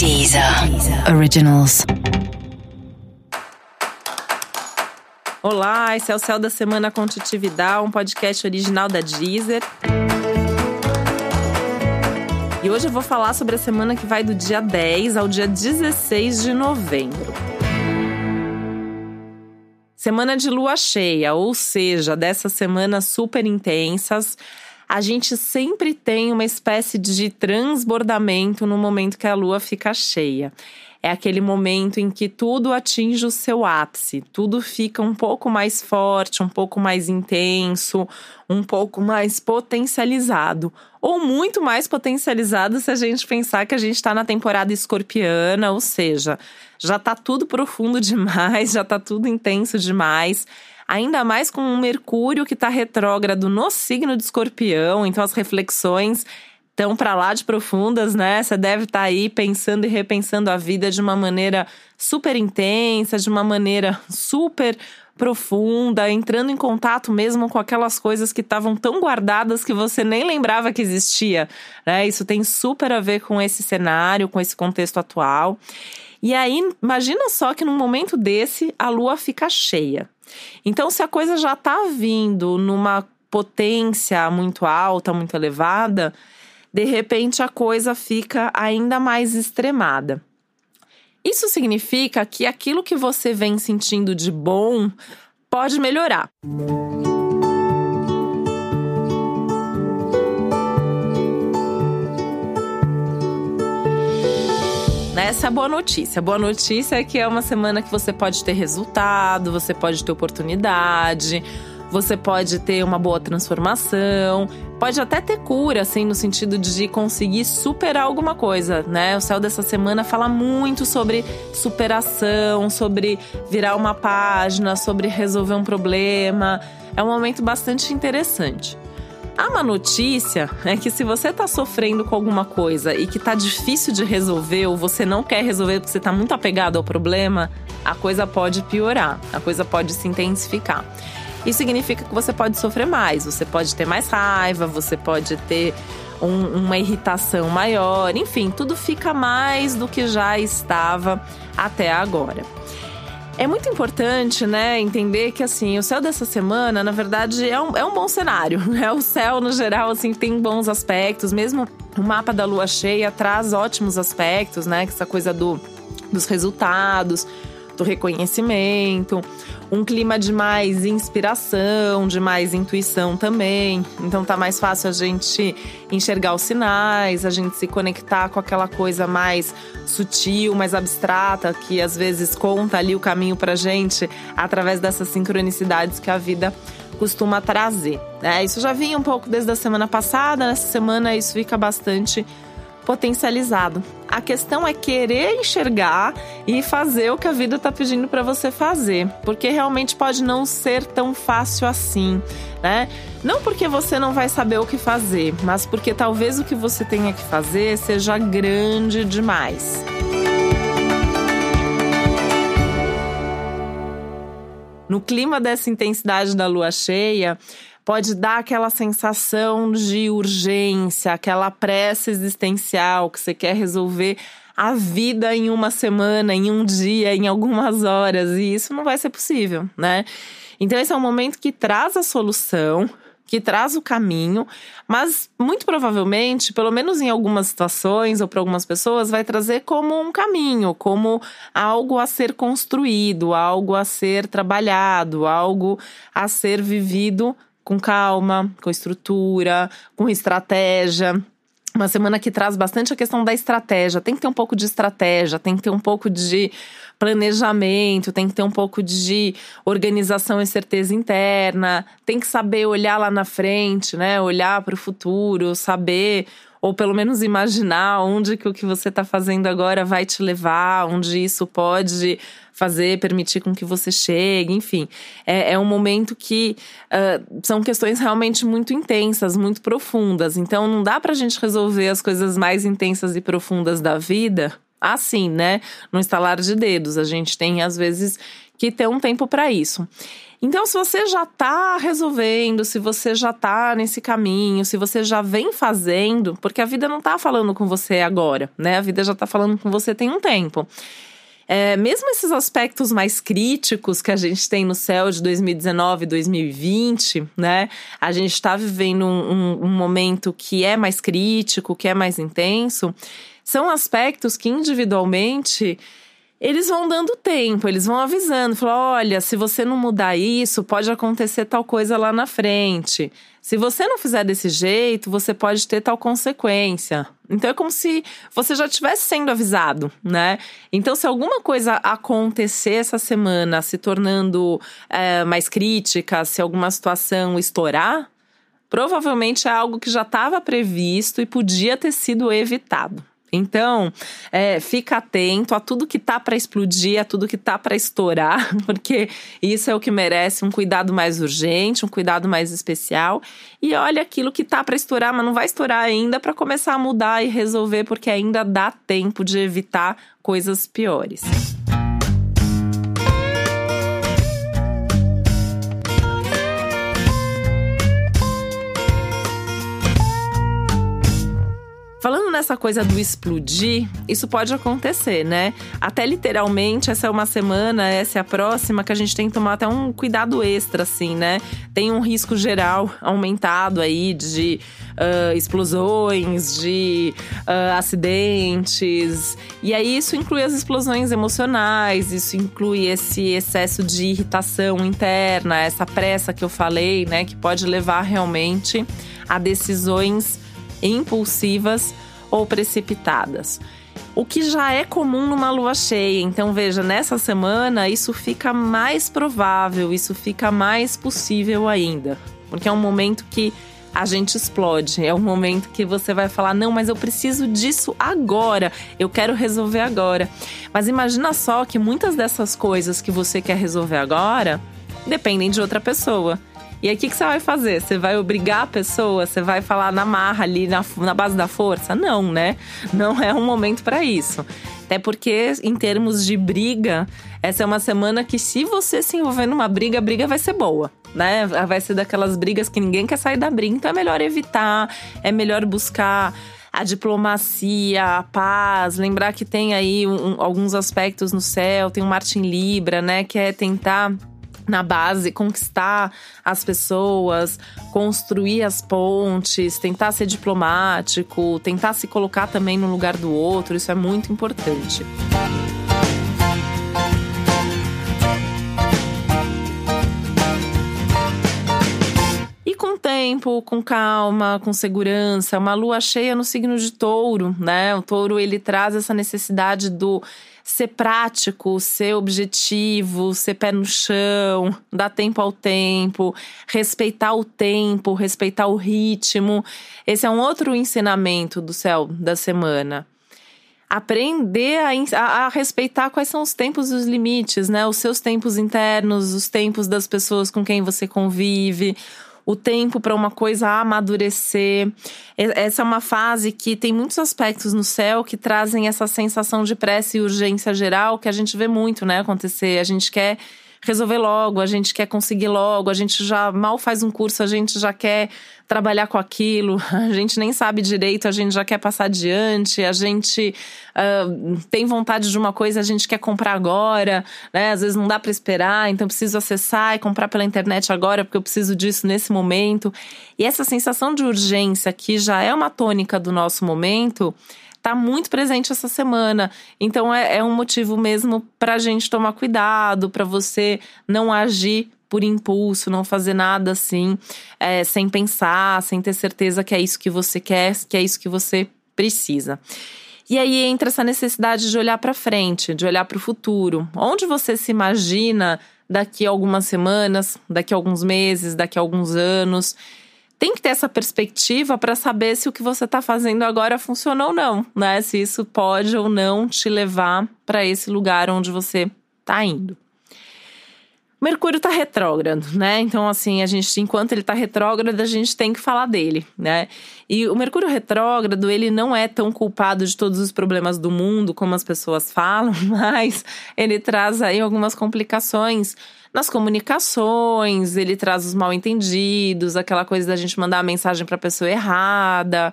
Deezer. Originals. Olá, esse é o Céu da Semana com Titividade, um podcast original da Deezer. E hoje eu vou falar sobre a semana que vai do dia 10 ao dia 16 de novembro. Semana de lua cheia, ou seja, dessas semanas super intensas, a gente sempre tem uma espécie de transbordamento no momento que a lua fica cheia. É aquele momento em que tudo atinge o seu ápice, tudo fica um pouco mais forte, um pouco mais intenso, um pouco mais potencializado. Ou muito mais potencializado se a gente pensar que a gente está na temporada escorpiana, ou seja, já está tudo profundo demais, já está tudo intenso demais ainda mais com um Mercúrio que está retrógrado no signo de Escorpião, então as reflexões estão para lá de profundas, né? Você deve estar tá aí pensando e repensando a vida de uma maneira super intensa, de uma maneira super profunda, entrando em contato mesmo com aquelas coisas que estavam tão guardadas que você nem lembrava que existia, né? Isso tem super a ver com esse cenário, com esse contexto atual. E aí, imagina só que num momento desse a lua fica cheia. Então, se a coisa já está vindo numa potência muito alta, muito elevada, de repente a coisa fica ainda mais extremada. Isso significa que aquilo que você vem sentindo de bom pode melhorar. Essa é a boa notícia. A boa notícia é que é uma semana que você pode ter resultado, você pode ter oportunidade, você pode ter uma boa transformação, pode até ter cura, assim, no sentido de conseguir superar alguma coisa, né? O céu dessa semana fala muito sobre superação, sobre virar uma página, sobre resolver um problema. É um momento bastante interessante. A má notícia é que se você está sofrendo com alguma coisa e que está difícil de resolver ou você não quer resolver porque você está muito apegado ao problema, a coisa pode piorar, a coisa pode se intensificar. Isso significa que você pode sofrer mais, você pode ter mais raiva, você pode ter um, uma irritação maior, enfim, tudo fica mais do que já estava até agora. É muito importante, né, entender que assim, o céu dessa semana, na verdade, é um, é um bom cenário. Né? O céu, no geral, assim, tem bons aspectos, mesmo o mapa da lua cheia traz ótimos aspectos, né? Essa coisa do, dos resultados, do reconhecimento, um clima de mais inspiração, de mais intuição também. Então tá mais fácil a gente enxergar os sinais, a gente se conectar com aquela coisa mais sutil, mais abstrata, que às vezes conta ali o caminho pra gente através dessas sincronicidades que a vida costuma trazer. Né? Isso já vinha um pouco desde a semana passada, nessa semana isso fica bastante potencializado. A questão é querer enxergar e fazer o que a vida está pedindo para você fazer, porque realmente pode não ser tão fácil assim, né? Não porque você não vai saber o que fazer, mas porque talvez o que você tenha que fazer seja grande demais. No clima dessa intensidade da lua cheia, pode dar aquela sensação de urgência, aquela pressa existencial que você quer resolver a vida em uma semana, em um dia, em algumas horas, e isso não vai ser possível, né? Então, esse é um momento que traz a solução, que traz o caminho, mas muito provavelmente, pelo menos em algumas situações ou para algumas pessoas, vai trazer como um caminho, como algo a ser construído, algo a ser trabalhado, algo a ser vivido com calma, com estrutura, com estratégia. Uma semana que traz bastante a questão da estratégia. Tem que ter um pouco de estratégia, tem que ter um pouco de planejamento, tem que ter um pouco de organização e certeza interna, tem que saber olhar lá na frente, né? Olhar para o futuro, saber ou pelo menos imaginar onde que o que você está fazendo agora vai te levar, onde isso pode fazer, permitir com que você chegue, enfim. É, é um momento que uh, são questões realmente muito intensas, muito profundas. Então não dá para a gente resolver as coisas mais intensas e profundas da vida assim, né? No instalar de dedos. A gente tem, às vezes, que ter um tempo para isso. Então, se você já está resolvendo, se você já está nesse caminho, se você já vem fazendo, porque a vida não está falando com você agora, né? A vida já está falando com você tem um tempo. É, mesmo esses aspectos mais críticos que a gente tem no céu de 2019 e 2020, né? A gente está vivendo um, um, um momento que é mais crítico, que é mais intenso. São aspectos que individualmente eles vão dando tempo, eles vão avisando, falam, olha, se você não mudar isso, pode acontecer tal coisa lá na frente. Se você não fizer desse jeito, você pode ter tal consequência. Então é como se você já estivesse sendo avisado, né? Então, se alguma coisa acontecer essa semana, se tornando é, mais crítica, se alguma situação estourar, provavelmente é algo que já estava previsto e podia ter sido evitado. Então, é, fica atento a tudo que tá para explodir, a tudo que tá para estourar, porque isso é o que merece um cuidado mais urgente, um cuidado mais especial. E olha aquilo que tá para estourar, mas não vai estourar ainda para começar a mudar e resolver, porque ainda dá tempo de evitar coisas piores. Nessa coisa do explodir, isso pode acontecer, né? Até literalmente, essa é uma semana, essa é a próxima, que a gente tem que tomar até um cuidado extra, assim, né? Tem um risco geral aumentado aí de uh, explosões, de uh, acidentes. E aí, isso inclui as explosões emocionais, isso inclui esse excesso de irritação interna, essa pressa que eu falei, né? Que pode levar realmente a decisões impulsivas ou precipitadas. O que já é comum numa lua cheia. Então, veja, nessa semana isso fica mais provável, isso fica mais possível ainda. Porque é um momento que a gente explode. É um momento que você vai falar: não, mas eu preciso disso agora, eu quero resolver agora. Mas imagina só que muitas dessas coisas que você quer resolver agora dependem de outra pessoa. E aí, o que, que você vai fazer? Você vai obrigar a pessoa? Você vai falar na marra ali, na, na base da força? Não, né? Não é um momento para isso. Até porque, em termos de briga, essa é uma semana que, se você se envolver numa briga, a briga vai ser boa, né? Vai ser daquelas brigas que ninguém quer sair da briga. Então é melhor evitar, é melhor buscar a diplomacia, a paz, lembrar que tem aí um, alguns aspectos no céu, tem o Martin Libra, né, que é tentar na base, conquistar as pessoas, construir as pontes, tentar ser diplomático, tentar se colocar também no lugar do outro, isso é muito importante. E com tempo, com calma, com segurança, uma lua cheia no signo de touro, né? O touro ele traz essa necessidade do ser prático, ser objetivo, ser pé no chão, dar tempo ao tempo, respeitar o tempo, respeitar o ritmo. Esse é um outro ensinamento do céu da semana. Aprender a, a, respeitar quais são os tempos e os limites, né? Os seus tempos internos, os tempos das pessoas com quem você convive, o tempo para uma coisa amadurecer. Essa é uma fase que tem muitos aspectos no céu que trazem essa sensação de pressa e urgência geral que a gente vê muito, né, acontecer. A gente quer resolver logo, a gente quer conseguir logo, a gente já mal faz um curso, a gente já quer trabalhar com aquilo, a gente nem sabe direito, a gente já quer passar adiante, a gente uh, tem vontade de uma coisa, a gente quer comprar agora, né? Às vezes não dá para esperar, então preciso acessar e comprar pela internet agora porque eu preciso disso nesse momento. E essa sensação de urgência que já é uma tônica do nosso momento está muito presente essa semana. Então é, é um motivo mesmo para a gente tomar cuidado, para você não agir por impulso, não fazer nada assim, é, sem pensar, sem ter certeza que é isso que você quer, que é isso que você precisa. E aí entra essa necessidade de olhar para frente, de olhar para o futuro. Onde você se imagina daqui a algumas semanas, daqui a alguns meses, daqui a alguns anos? Tem que ter essa perspectiva para saber se o que você está fazendo agora funciona ou não, né? Se isso pode ou não te levar para esse lugar onde você está indo. Mercúrio tá retrógrado, né? Então, assim, a gente, enquanto ele tá retrógrado, a gente tem que falar dele, né? E o Mercúrio retrógrado, ele não é tão culpado de todos os problemas do mundo como as pessoas falam, mas ele traz aí algumas complicações nas comunicações, ele traz os mal entendidos, aquela coisa da gente mandar a mensagem para a pessoa errada,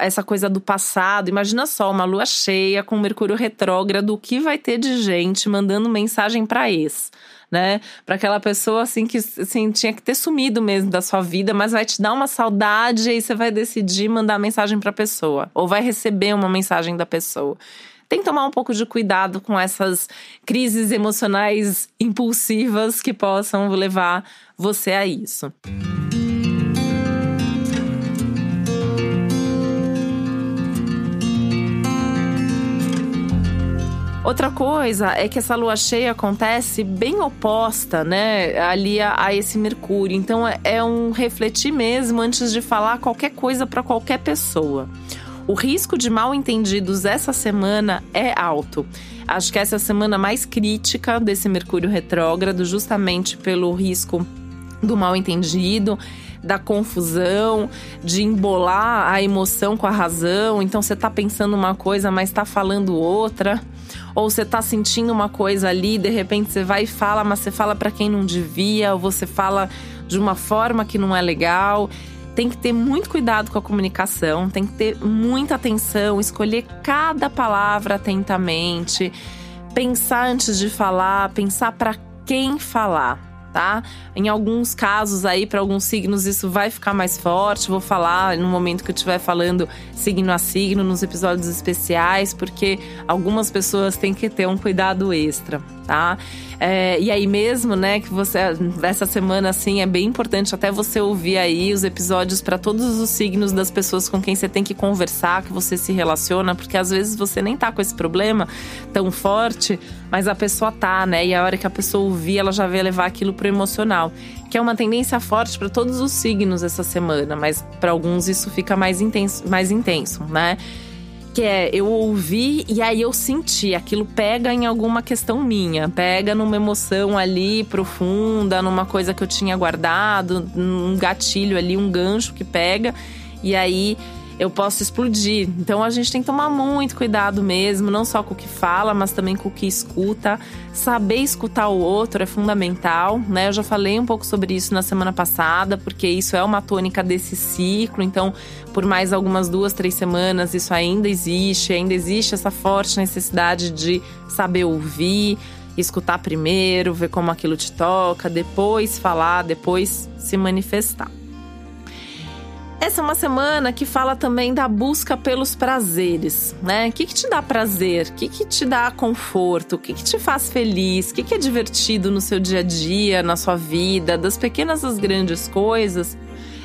essa coisa do passado. Imagina só, uma lua cheia com Mercúrio retrógrado, o que vai ter de gente mandando mensagem para ex? Né? Para aquela pessoa assim que assim, tinha que ter sumido mesmo da sua vida, mas vai te dar uma saudade e você vai decidir mandar mensagem para a pessoa ou vai receber uma mensagem da pessoa. Tem que tomar um pouco de cuidado com essas crises emocionais impulsivas que possam levar você a isso. Outra coisa é que essa lua cheia acontece bem oposta, né, ali a, a esse Mercúrio. Então é, é um refletir mesmo antes de falar qualquer coisa para qualquer pessoa. O risco de mal entendidos essa semana é alto. Acho que essa é a semana mais crítica desse Mercúrio retrógrado, justamente pelo risco do mal entendido da confusão, de embolar a emoção com a razão. Então você tá pensando uma coisa, mas tá falando outra. Ou você tá sentindo uma coisa ali, de repente você vai e fala, mas você fala para quem não devia, ou você fala de uma forma que não é legal. Tem que ter muito cuidado com a comunicação, tem que ter muita atenção, escolher cada palavra atentamente, pensar antes de falar, pensar para quem falar tá? Em alguns casos aí, para alguns signos, isso vai ficar mais forte. Vou falar no momento que eu estiver falando signo a signo, nos episódios especiais, porque algumas pessoas têm que ter um cuidado extra, tá? É, e aí mesmo, né, que você essa semana assim é bem importante até você ouvir aí os episódios para todos os signos das pessoas com quem você tem que conversar, que você se relaciona, porque às vezes você nem tá com esse problema tão forte, mas a pessoa tá, né? E a hora que a pessoa ouvir, ela já vai levar aquilo pro emocional, que é uma tendência forte para todos os signos essa semana, mas para alguns isso fica mais intenso, mais intenso, né? Que é eu ouvi e aí eu senti, aquilo pega em alguma questão minha, pega numa emoção ali profunda, numa coisa que eu tinha guardado, um gatilho ali, um gancho que pega e aí eu posso explodir. Então a gente tem que tomar muito cuidado mesmo, não só com o que fala, mas também com o que escuta. Saber escutar o outro é fundamental, né? Eu já falei um pouco sobre isso na semana passada, porque isso é uma tônica desse ciclo. Então, por mais algumas duas, três semanas, isso ainda existe, ainda existe essa forte necessidade de saber ouvir, escutar primeiro, ver como aquilo te toca, depois falar, depois se manifestar. Essa é uma semana que fala também da busca pelos prazeres, né? O que, que te dá prazer? O que, que te dá conforto? O que, que te faz feliz? O que, que é divertido no seu dia a dia, na sua vida, das pequenas às grandes coisas?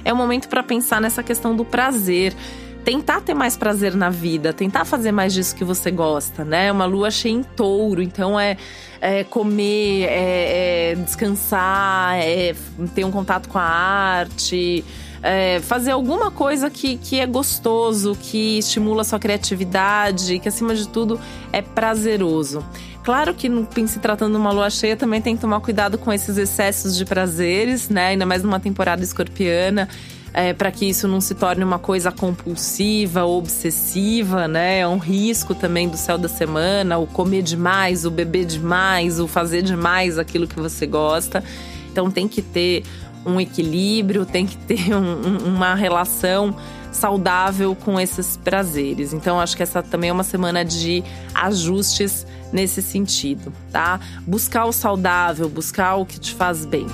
É o momento para pensar nessa questão do prazer tentar ter mais prazer na vida, tentar fazer mais disso que você gosta, né? Uma lua cheia em touro, então é, é comer, é, é, descansar, é ter um contato com a arte, é, fazer alguma coisa que, que é gostoso, que estimula sua criatividade, que acima de tudo é prazeroso. Claro que se tratando de uma lua cheia também tem que tomar cuidado com esses excessos de prazeres, né? Ainda mais numa temporada escorpiana. É, para que isso não se torne uma coisa compulsiva, obsessiva, né? É um risco também do céu da semana, o comer demais, o beber demais, o fazer demais aquilo que você gosta. Então tem que ter um equilíbrio, tem que ter um, uma relação saudável com esses prazeres. Então, acho que essa também é uma semana de ajustes nesse sentido, tá? Buscar o saudável, buscar o que te faz bem.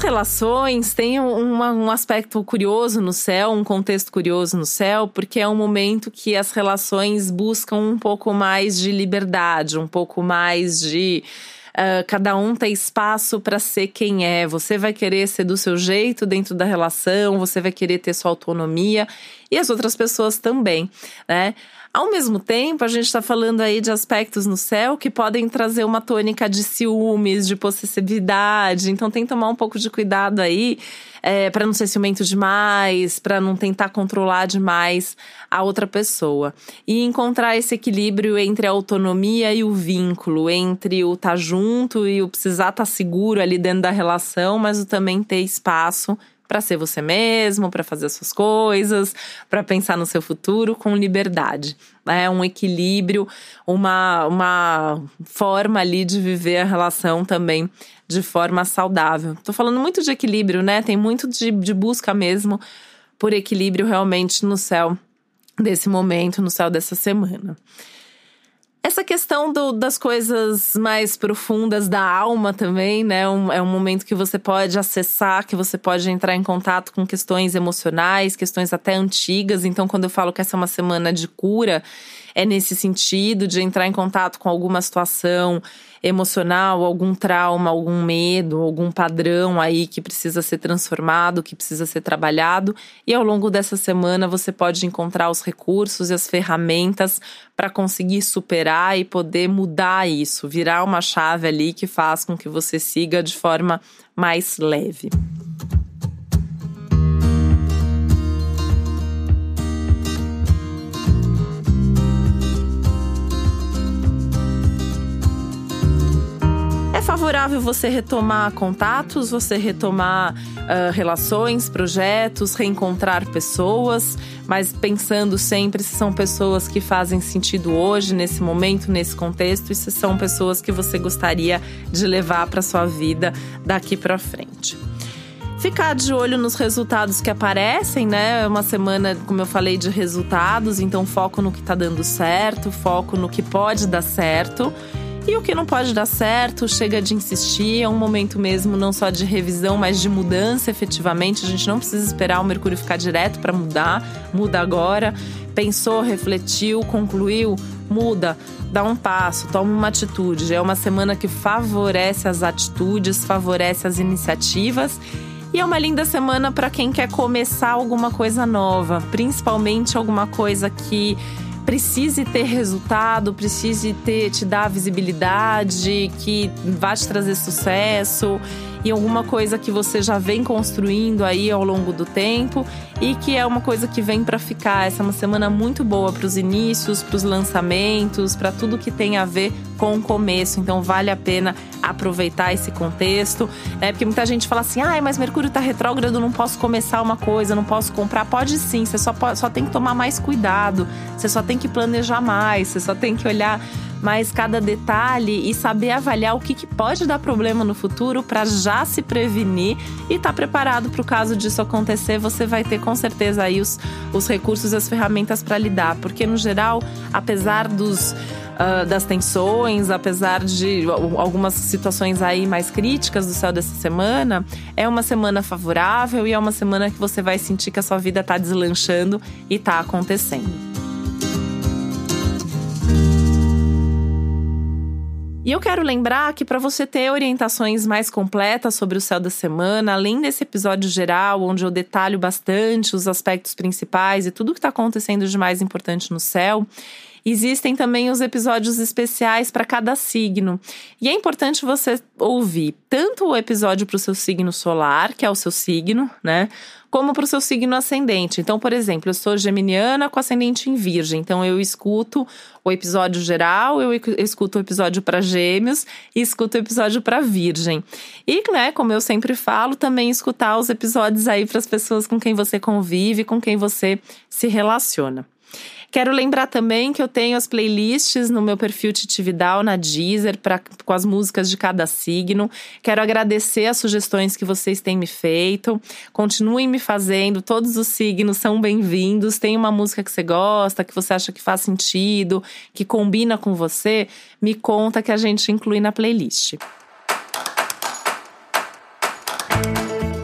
Relações tem um, um, aspecto curioso no céu, um contexto curioso no céu, porque é um momento que as relações buscam um pouco mais de liberdade, um pouco mais de Uh, cada um tem espaço para ser quem é. Você vai querer ser do seu jeito dentro da relação, você vai querer ter sua autonomia e as outras pessoas também, né? Ao mesmo tempo, a gente está falando aí de aspectos no céu que podem trazer uma tônica de ciúmes, de possessividade. Então, tem que tomar um pouco de cuidado aí é, para não ser ciumento demais, para não tentar controlar demais a outra pessoa. E encontrar esse equilíbrio entre a autonomia e o vínculo, entre o estar tá junto e o precisar estar tá seguro ali dentro da relação, mas o também ter espaço para ser você mesmo, para fazer as suas coisas, para pensar no seu futuro com liberdade. É um equilíbrio, uma, uma forma ali de viver a relação também de forma saudável. Tô falando muito de equilíbrio, né? Tem muito de, de busca mesmo por equilíbrio realmente no céu desse momento, no céu dessa semana. Essa questão do, das coisas mais profundas da alma também, né? Um, é um momento que você pode acessar, que você pode entrar em contato com questões emocionais, questões até antigas. Então, quando eu falo que essa é uma semana de cura, é nesse sentido de entrar em contato com alguma situação emocional, algum trauma, algum medo, algum padrão aí que precisa ser transformado, que precisa ser trabalhado. E ao longo dessa semana você pode encontrar os recursos e as ferramentas para conseguir superar e poder mudar isso, virar uma chave ali que faz com que você siga de forma mais leve. Favorável você retomar contatos, você retomar uh, relações, projetos, reencontrar pessoas, mas pensando sempre se são pessoas que fazem sentido hoje, nesse momento, nesse contexto, e se são pessoas que você gostaria de levar para sua vida daqui para frente ficar de olho nos resultados que aparecem, né? É uma semana, como eu falei, de resultados, então foco no que tá dando certo, foco no que pode dar certo e o que não pode dar certo, chega de insistir, é um momento mesmo não só de revisão, mas de mudança efetivamente. A gente não precisa esperar o Mercúrio ficar direto para mudar, muda agora. Pensou, refletiu, concluiu, muda, dá um passo, toma uma atitude. É uma semana que favorece as atitudes, favorece as iniciativas. E é uma linda semana para quem quer começar alguma coisa nova, principalmente alguma coisa que precise ter resultado, precise ter te dar visibilidade, que vai te trazer sucesso e alguma coisa que você já vem construindo aí ao longo do tempo e que é uma coisa que vem para ficar. Essa é uma semana muito boa para os inícios, para os lançamentos, para tudo que tem a ver com o começo. Então vale a pena aproveitar esse contexto, né? Porque muita gente fala assim: "Ai, mas Mercúrio está retrógrado, não posso começar uma coisa, não posso comprar". Pode sim, você só pode, só tem que tomar mais cuidado. Você só tem que planejar mais, você só tem que olhar mais cada detalhe e saber avaliar o que, que pode dar problema no futuro para já se prevenir e estar tá preparado para o caso disso acontecer. Você vai ter com certeza aí os, os recursos e as ferramentas para lidar, porque no geral, apesar dos Uh, das tensões, apesar de algumas situações aí mais críticas do céu dessa semana, é uma semana favorável e é uma semana que você vai sentir que a sua vida está deslanchando e está acontecendo. E eu quero lembrar que para você ter orientações mais completas sobre o céu da semana, além desse episódio geral, onde eu detalho bastante os aspectos principais e tudo que está acontecendo de mais importante no céu, Existem também os episódios especiais para cada signo. E é importante você ouvir tanto o episódio para o seu signo solar, que é o seu signo, né? como para o seu signo ascendente. Então, por exemplo, eu sou geminiana com ascendente em virgem, então eu escuto o episódio geral, eu escuto o episódio para gêmeos e escuto o episódio para virgem. E, né, como eu sempre falo, também escutar os episódios aí para as pessoas com quem você convive, com quem você se relaciona. Quero lembrar também que eu tenho as playlists no meu perfil Titividal na Deezer pra, com as músicas de cada signo. Quero agradecer as sugestões que vocês têm me feito. Continuem me fazendo, todos os signos são bem-vindos. Tem uma música que você gosta, que você acha que faz sentido, que combina com você, me conta que a gente inclui na playlist.